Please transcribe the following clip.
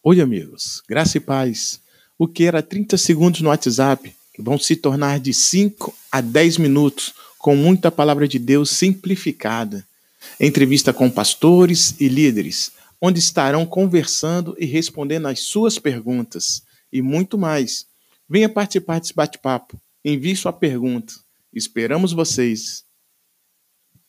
Oi, amigos. Graça e paz. O que era 30 segundos no WhatsApp vão se tornar de 5 a 10 minutos com muita palavra de Deus simplificada. Entrevista com pastores e líderes, onde estarão conversando e respondendo às suas perguntas e muito mais. Venha participar desse bate-papo. Envie sua pergunta. Esperamos vocês.